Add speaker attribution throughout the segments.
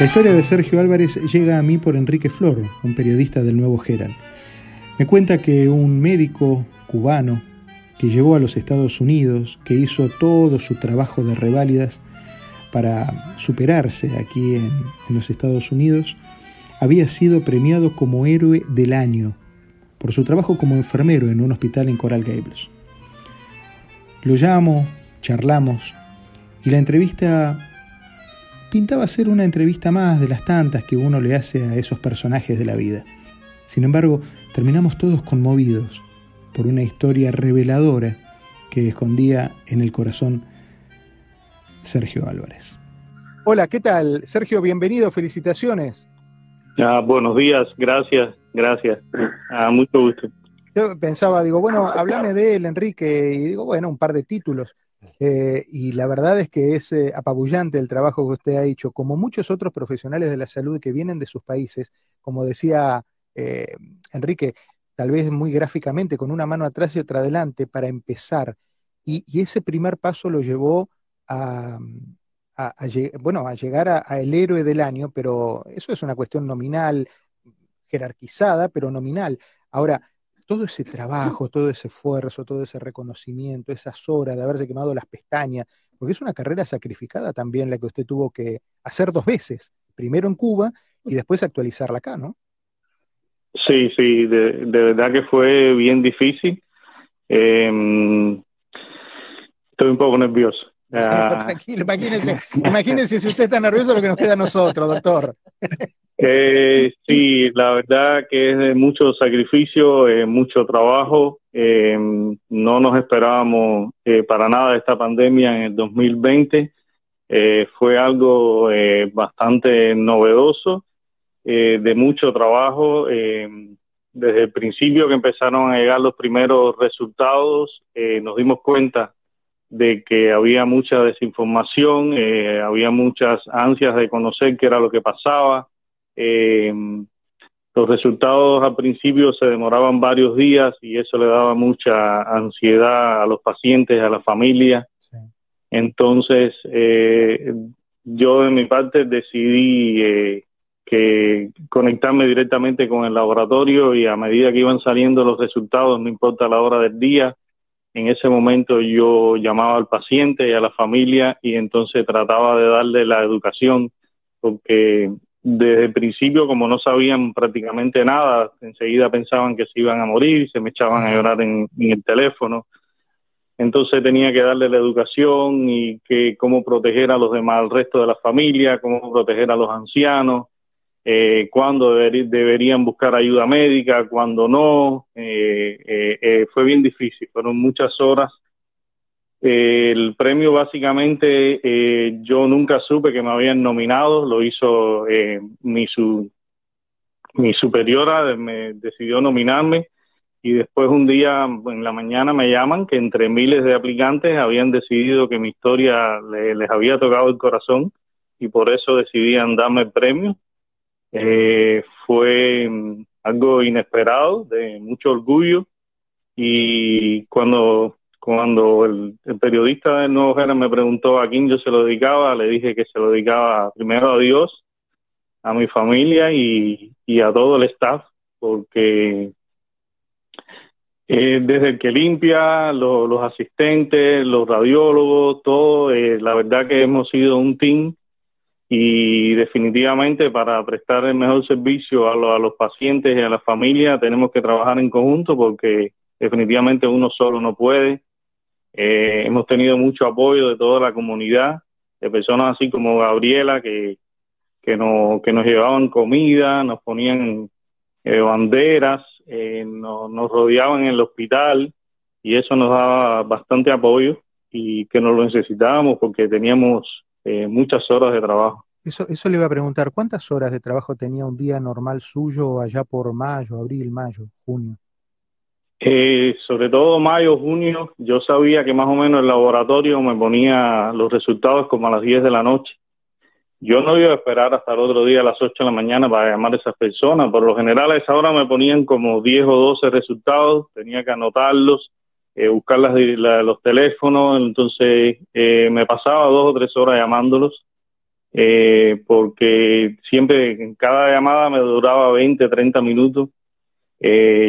Speaker 1: La historia de Sergio Álvarez llega a mí por Enrique Flor, un periodista del Nuevo Herald. Me cuenta que un médico cubano que llegó a los Estados Unidos, que hizo todo su trabajo de reválidas para superarse aquí en, en los Estados Unidos, había sido premiado como héroe del año por su trabajo como enfermero en un hospital en Coral Gables. Lo llamo, charlamos, y la entrevista pintaba ser una entrevista más de las tantas que uno le hace a esos personajes de la vida. Sin embargo, terminamos todos conmovidos por una historia reveladora que escondía en el corazón Sergio Álvarez. Hola, ¿qué tal? Sergio, bienvenido, felicitaciones.
Speaker 2: Ah, buenos días, gracias, gracias. Ah, mucho gusto.
Speaker 1: Yo pensaba, digo, bueno, háblame de él, Enrique, y digo, bueno, un par de títulos. Eh, y la verdad es que es eh, apabullante el trabajo que usted ha hecho, como muchos otros profesionales de la salud que vienen de sus países, como decía eh, Enrique, tal vez muy gráficamente, con una mano atrás y otra adelante para empezar. Y, ese primer paso lo llevó a, bueno, a llegar a el héroe del año, pero eso es una cuestión nominal, jerarquizada, pero nominal. Ahora, todo ese trabajo, todo ese esfuerzo, todo ese reconocimiento, esas horas de haberse quemado las pestañas, porque es una carrera sacrificada también la que usted tuvo que hacer dos veces, primero en Cuba y después actualizarla acá, ¿no?
Speaker 2: Sí, sí, de, verdad que fue bien difícil. Em, estoy un poco nervioso.
Speaker 1: Ah. Tranquilo, imagínense, imagínense si usted está nervioso lo que nos queda a nosotros, doctor.
Speaker 2: Eh, sí, la verdad que es de mucho sacrificio, eh, mucho trabajo. Eh, no nos esperábamos eh, para nada esta pandemia en el 2020. fue algo bastante novedoso, de mucho trabajo. desde el principio que empezaron a llegar los primeros resultados, nos dimos cuenta de que había mucha desinformación, había muchas ansias de conocer qué era lo que pasaba. Eh, los resultados al principio se demoraban varios días y eso le daba mucha ansiedad a los pacientes, a la familia. Entonces, eh, yo de mi parte decidí eh, que conectarme directamente con el laboratorio y a medida que iban saliendo los resultados, no importa la hora del día, en ese momento yo llamaba al paciente y a la familia y entonces trataba de darle la educación porque desde el principio, como no sabían prácticamente nada, enseguida pensaban que se iban a morir, se me echaban a llorar en, el teléfono. Entonces tenía que darle la educación y que cómo proteger a los demás, al resto de la familia, cómo proteger a los ancianos, eh, cuándo deberían buscar ayuda médica, cuándo no. Eh, eh, eh, fue bien difícil, fueron muchas horas el premio básicamente yo nunca supe que me habían nominado, lo hizo mi, su, mi superiora, me decidió nominarme y después un día en la mañana me llaman que entre miles de aplicantes habían decidido que mi historia les había tocado el corazón y por eso decidían darme el premio. Eh, fue mm, algo inesperado, de mucho orgullo. Y cuando cuando el, periodista del Nuevo Género me preguntó a quién yo se lo dedicaba, le dije que se lo dedicaba primero a Dios, a mi familia y, a todo el staff, porque eh, desde el que limpia, los asistentes, los radiólogos, todo, eh, la verdad que hemos sido un team y definitivamente para prestar el mejor servicio a, a los pacientes y a la familia tenemos que trabajar en conjunto porque definitivamente uno solo no puede. Eh, hemos tenido mucho apoyo de toda la comunidad, de personas así como Gabriela, que, que, nos, que nos llevaban comida, nos ponían eh, banderas, eh, nos rodeaban en el hospital y eso nos daba bastante apoyo y que nos lo necesitábamos porque teníamos muchas horas de trabajo.
Speaker 1: Eso, eso le iba a preguntar, ¿cuántas horas de trabajo tenía un día normal suyo allá por mayo, abril, mayo, junio?
Speaker 2: Eh, sobre todo mayo, junio, yo sabía que más o menos el laboratorio me ponía los resultados como a las 10 de la noche. Yo no iba a esperar hasta el otro día a las 8 de la mañana para llamar a esas personas. Por lo general a esa hora me ponían como 10 o 12 resultados, tenía que anotarlos, eh, buscar los teléfonos, entonces eh, me pasaba dos o tres horas llamándolos. eh, porque siempre cada llamada me duraba 20, 30 minutos.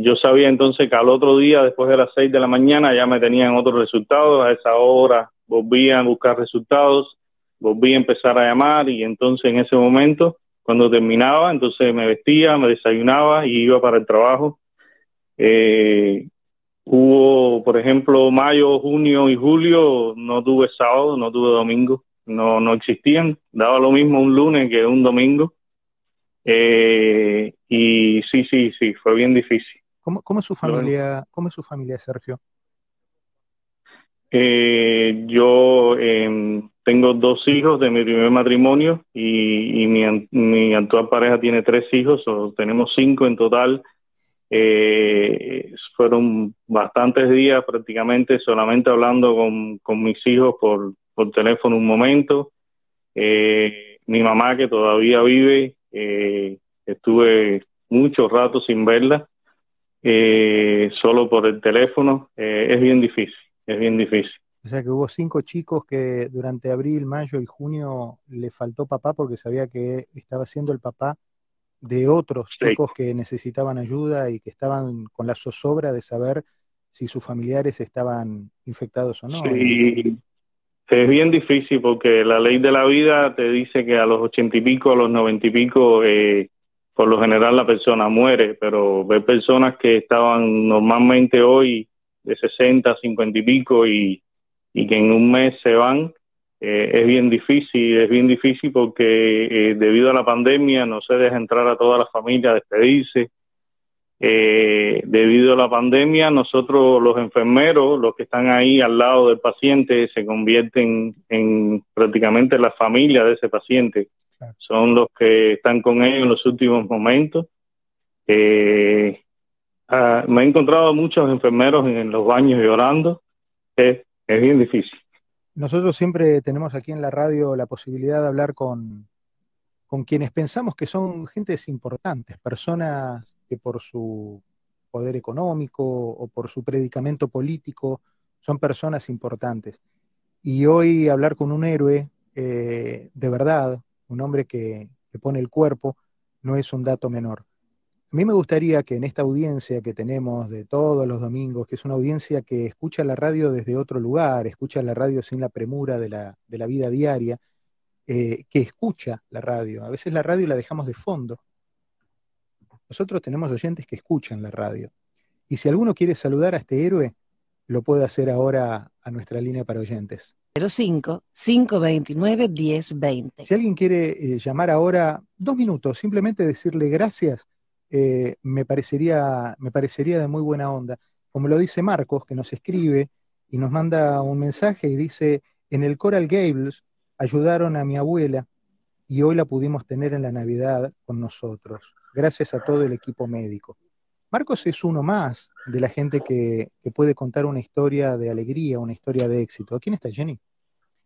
Speaker 2: Yo sabía entonces que al otro día, después de las 6 de la mañana, ya me tenían otros resultados. A esa hora volvía a buscar resultados, volví a empezar a llamar y entonces en ese momento, cuando terminaba, entonces me vestía, me desayunaba y iba para el trabajo. Hubo, por ejemplo, mayo, junio y julio, no tuve sábado, no tuve domingo no, no existían, daba lo mismo un lunes que un domingo. Eh, y sí, sí, sí, fue bien difícil.
Speaker 1: ¿Cómo, cómo es su familia, cómo es su familia, Sergio?
Speaker 2: Eh, yo em, tengo dos hijos de mi primer matrimonio y, mi, mi, actual pareja tiene tres hijos, o tenemos cinco en total. Eh, fueron bastantes días prácticamente solamente hablando con, con mis hijos por, por teléfono un momento. Eh, mi mamá, que todavía vive, eh, estuve mucho rato sin verla, eh, solo por el teléfono. es bien difícil, es bien difícil.
Speaker 1: O sea que hubo cinco chicos que durante abril, mayo y junio le faltó papá porque sabía que estaba siendo el papá de otros chicos que necesitaban ayuda y que estaban con la zozobra de saber si sus familiares estaban infectados o no.
Speaker 2: Sí, es bien difícil porque la ley de la vida te dice que a los ochenta y pico, a los noventa y pico, eh, por lo general la persona muere, pero ver personas que estaban normalmente hoy de 60, 50 y pico y, y que en un mes se van, eh, es bien difícil, es bien difícil porque eh, debido a la pandemia no se deja entrar a toda la familia a despedirse, eh, debido a la pandemia, nosotros los enfermeros, los que están ahí al lado del paciente, se convierten en prácticamente la familia de ese paciente. Son los que están con ellos en los últimos momentos. Eh, ah, me he encontrado muchos enfermeros en, los baños llorando. Es, es bien difícil.
Speaker 1: Nosotros siempre tenemos aquí en la radio la posibilidad de hablar con, con quienes pensamos que son gentes importantes, personas que por su poder económico o por su predicamento político son personas importantes. Y hoy hablar con un héroe eh, de verdad, un hombre que, que pone el cuerpo, no es un dato menor. A mí me gustaría que en esta audiencia que tenemos de todos los domingos, que es una audiencia que escucha la radio desde otro lugar, escucha la radio sin la premura de la, de la vida diaria, eh, que escucha la radio. A veces la radio la dejamos de fondo. Nosotros tenemos oyentes que escuchan la radio. Y si alguno quiere saludar a este héroe, lo puede hacer ahora a nuestra línea para oyentes.
Speaker 3: 05-529-1020.
Speaker 1: Si alguien quiere eh, llamar ahora, dos minutos, simplemente decirle gracias, eh, me, parecería, me parecería de muy buena onda. Como lo dice Marcos, que nos escribe y nos manda un mensaje y dice, en el Coral Gables ayudaron a mi abuela y hoy la pudimos tener en la Navidad con nosotros, gracias a todo el equipo médico. Marcos es uno más de la gente que, puede contar una historia de alegría, una historia de éxito. ¿Quién está, Jenny?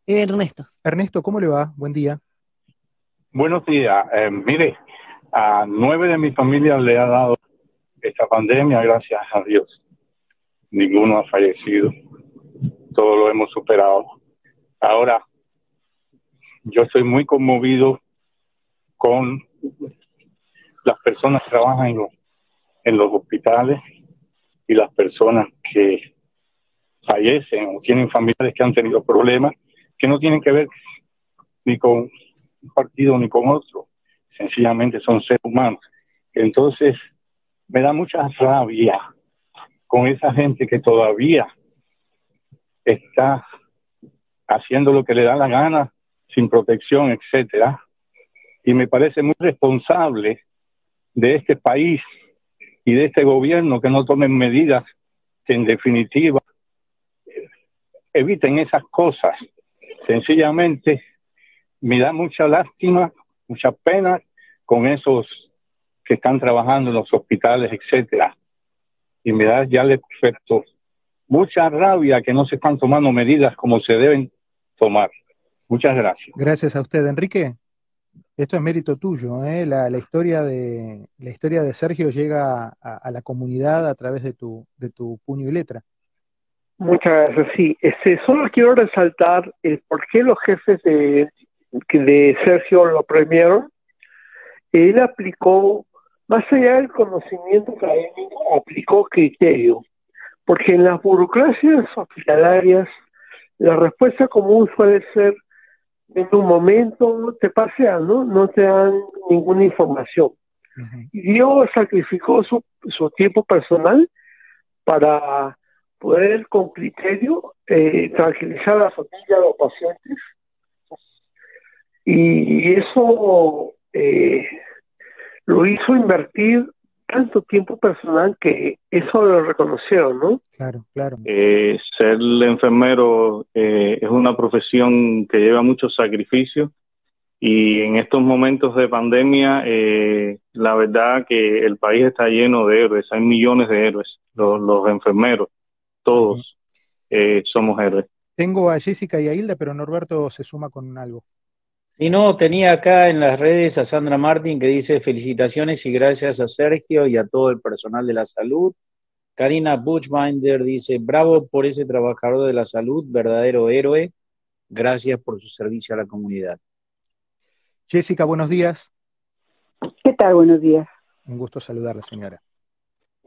Speaker 3: Ernesto.
Speaker 1: Ernesto, ¿cómo le va? Buen día.
Speaker 4: Buenos días. Eh, mire, a nueve de mi familia le ha dado esta pandemia, gracias a Dios. Ninguno ha fallecido. Todo lo hemos superado. Ahora, yo estoy muy conmovido con las personas que trabajan en los, en los hospitales y las personas que fallecen o tienen familiares que han tenido problemas que no tienen que ver ni con un partido ni con otro, sencillamente son seres humanos. Entonces, me da mucha rabia con esa gente que todavía está haciendo lo que le da la gana sin protección, etcétera. Y me parece muy responsable de este país y de este gobierno que no tomen medidas que en definitiva eviten esas cosas. Sencillamente me da mucha lástima, mucha pena con esos que están trabajando en los hospitales, etcétera. Y me da ya el efecto mucha rabia que no se están tomando medidas como se deben tomar. Muchas gracias.
Speaker 1: Gracias a usted, Enrique. Esto es mérito tuyo, ¿eh? la, historia de, la historia de Sergio llega a, la comunidad a través de tu, de tu puño y letra.
Speaker 5: Muchas gracias, sí. Este, solo quiero resaltar el por qué los jefes de de Sergio lo premiaron, él aplicó, más allá del conocimiento académico, aplicó criterio, porque en las burocracias hospitalarias la respuesta común suele ser en un momento te pasean, ¿no? No te dan ninguna información. Y Dios sacrificó su, su tiempo personal para poder con criterio eh, tranquilizar a la familia, a los pacientes. Y eso eh, lo hizo invertir tanto tiempo personal que eso lo reconocieron, ¿no?
Speaker 1: Claro, claro.
Speaker 2: Eh, ser enfermero eh, es una profesión que lleva mucho sacrificio y en estos momentos de pandemia, eh, la verdad que el país está lleno de héroes, hay millones de héroes, los, los enfermeros, todos eh, somos héroes.
Speaker 1: Tengo a Jessica y a Hilda, pero Norberto se suma con algo.
Speaker 6: Y no, tenía acá en las redes a Sandra Martín que dice felicitaciones y gracias a Sergio y a todo el personal de la salud. Karina Buchbinder dice, bravo por ese trabajador de la salud, verdadero héroe. Gracias por su servicio a la comunidad.
Speaker 1: Jessica, buenos días.
Speaker 7: ¿Qué tal? Buenos días.
Speaker 1: Un gusto saludarla, señora.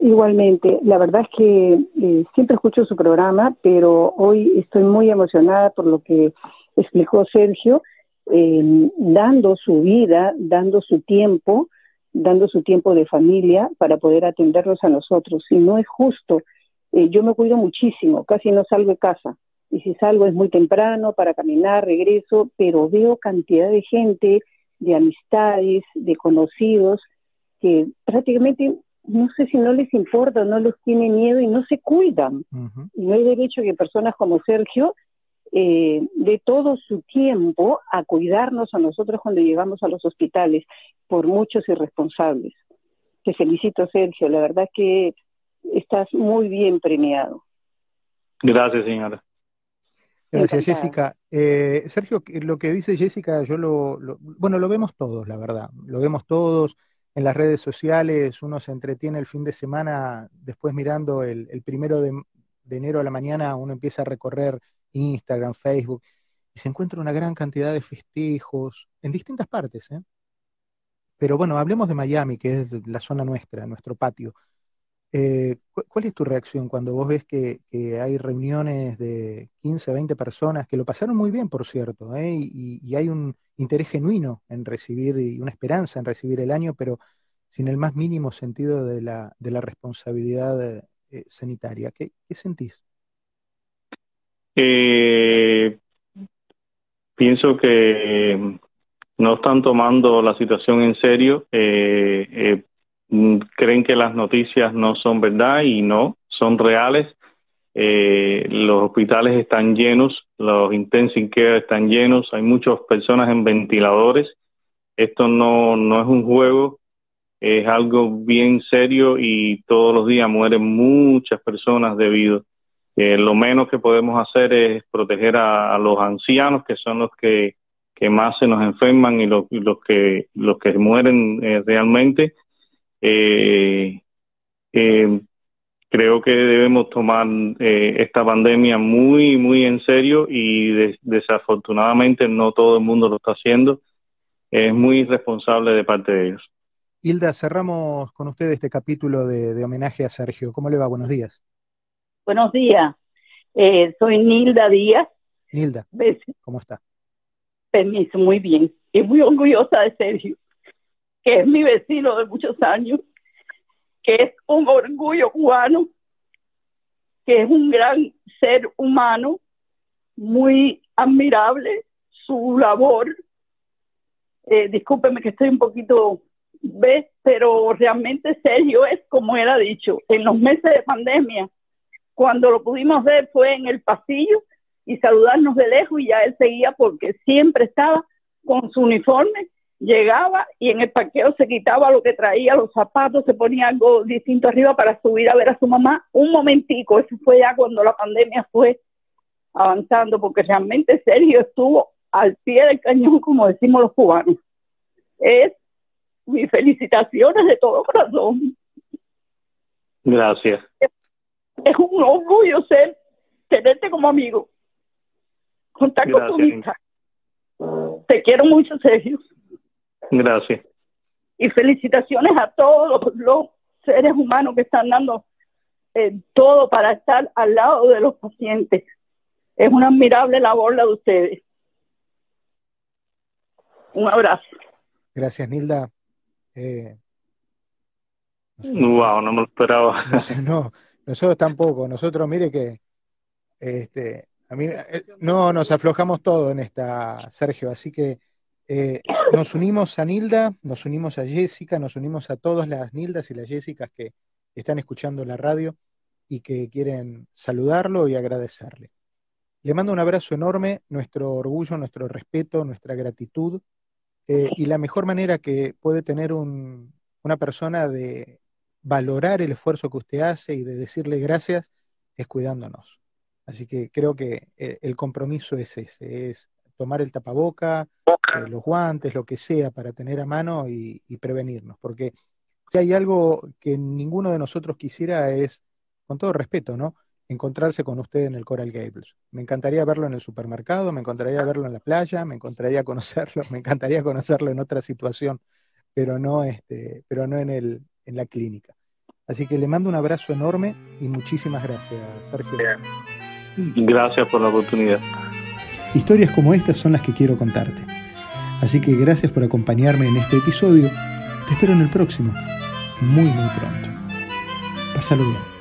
Speaker 7: Igualmente, la verdad es que eh, siempre escucho su programa, pero hoy estoy muy emocionada por lo que explicó Sergio, eh, dando su vida, dando su tiempo, dando su tiempo de familia para poder atendernos a nosotros. Y no es justo. Eh, yo me cuido muchísimo, casi no salgo de casa. Y si salgo es muy temprano para caminar, regreso, pero veo cantidad de gente, de amistades, de conocidos, que prácticamente no sé si no les importa, no les tiene miedo y no se cuidan. Y no hay derecho que personas como Sergio eh, de todo su tiempo a cuidarnos a nosotros cuando llegamos a los hospitales por muchos irresponsables. Te felicito, Sergio. La verdad que estás muy bien premiado.
Speaker 2: Gracias, señora.
Speaker 1: Gracias, Jessica. Eh, Sergio, lo que dice Jessica, yo lo, lo, bueno, lo vemos todos, la verdad. Lo vemos todos en las redes sociales. Uno se entretiene el fin de semana, después mirando el, el primero de, de enero a la mañana, uno empieza a recorrer Instagram, Facebook, y se encuentra una gran cantidad de festejos en distintas partes. ¿eh? Pero bueno, hablemos de Miami, que es la zona nuestra, nuestro patio. Eh, ¿Cuál es tu reacción cuando vos ves que, hay reuniones de 15, 20 personas que lo pasaron muy bien, por cierto, ¿eh? y, y, hay un interés genuino en recibir y una esperanza en recibir el año, pero sin el más mínimo sentido de la, de la responsabilidad eh, sanitaria? ¿Qué, ¿Qué, sentís?
Speaker 2: Eh, pienso que no están tomando la situación en serio. Eh, eh, creen que las noticias no son verdad y no, son reales. Eh, los hospitales están llenos, los intensive care están llenos, hay muchas personas en ventiladores. Esto no, no es un juego, es algo bien serio y todos los días mueren muchas personas debido eh, lo menos que podemos hacer es proteger a, los ancianos, que son los que, que más se nos enferman y los, que los que mueren eh, realmente. Eh, eh creo que debemos tomar esta pandemia muy, muy en serio y de, desafortunadamente no todo el mundo lo está haciendo. Es muy irresponsable de parte de ellos.
Speaker 1: Hilda, cerramos con usted este capítulo de, de homenaje a Sergio. ¿Cómo le va? Buenos días.
Speaker 8: Buenos días. Eh, soy Nilda Díaz.
Speaker 1: Nilda, ¿cómo está?
Speaker 8: Permiso, muy bien. Y muy orgullosa de Sergio, que es mi vecino de muchos años, que es un orgullo cubano, que es un gran ser humano, muy admirable su labor. Eh, discúlpeme que estoy un poquito ¿ves? pero realmente Sergio es como ha dicho, en los meses de pandemia cuando lo pudimos ver fue en el pasillo y saludarnos de lejos y ya él seguía porque siempre estaba con su uniforme, llegaba y en el parqueo se quitaba lo que traía, los zapatos, se ponía algo distinto arriba para subir a ver a su mamá un momentico, eso fue ya cuando la pandemia fue avanzando, porque realmente Sergio estuvo al pie del cañón, como decimos los cubanos. Es mis felicitaciones de todo corazón.
Speaker 2: Gracias
Speaker 8: es un orgullo ser, tenerte como amigo, contar con tu hija. Te quiero mucho, Sergio.
Speaker 2: Gracias.
Speaker 8: Y felicitaciones a todos los, seres humanos que están dando eh, todo para estar al lado de los pacientes. Es una admirable labor la de ustedes. Un abrazo.
Speaker 1: Gracias, Nilda. Eh,
Speaker 2: wow, no me lo esperaba.
Speaker 1: No, nosotros tampoco. Nosotros, mire que este, a mí, eh, no, nos aflojamos todo en esta, Sergio. Así que eh, nos unimos a Nilda, nos unimos a Jessica, nos unimos a todas las Nildas y las Jessicas que están escuchando la radio y que quieren saludarlo y agradecerle. Le mando un abrazo enorme, nuestro orgullo, nuestro respeto, nuestra gratitud eh, y la mejor manera que puede tener una persona de valorar el esfuerzo que usted hace y de decirle gracias es cuidándonos. Así que creo que eh, el compromiso es ese, es tomar el tapaboca, eh, los guantes, lo que sea, para tener a mano y, prevenirnos. Porque si hay algo que ninguno de nosotros quisiera es, con todo respeto, ¿no? Encontrarse con usted en el Coral Gables. Me encantaría verlo en el supermercado, me encantaría verlo en la playa, me encantaría conocerlo, me encantaría conocerlo en otra situación, pero no, este, pero no en, el, en la clínica. Así que le mando un abrazo enorme y muchísimas gracias, Sergio.
Speaker 2: Gracias por la oportunidad.
Speaker 1: Historias como estas son las que quiero contarte. Así que gracias por acompañarme en este episodio. Te espero en el próximo, muy muy pronto. Pásalo bien.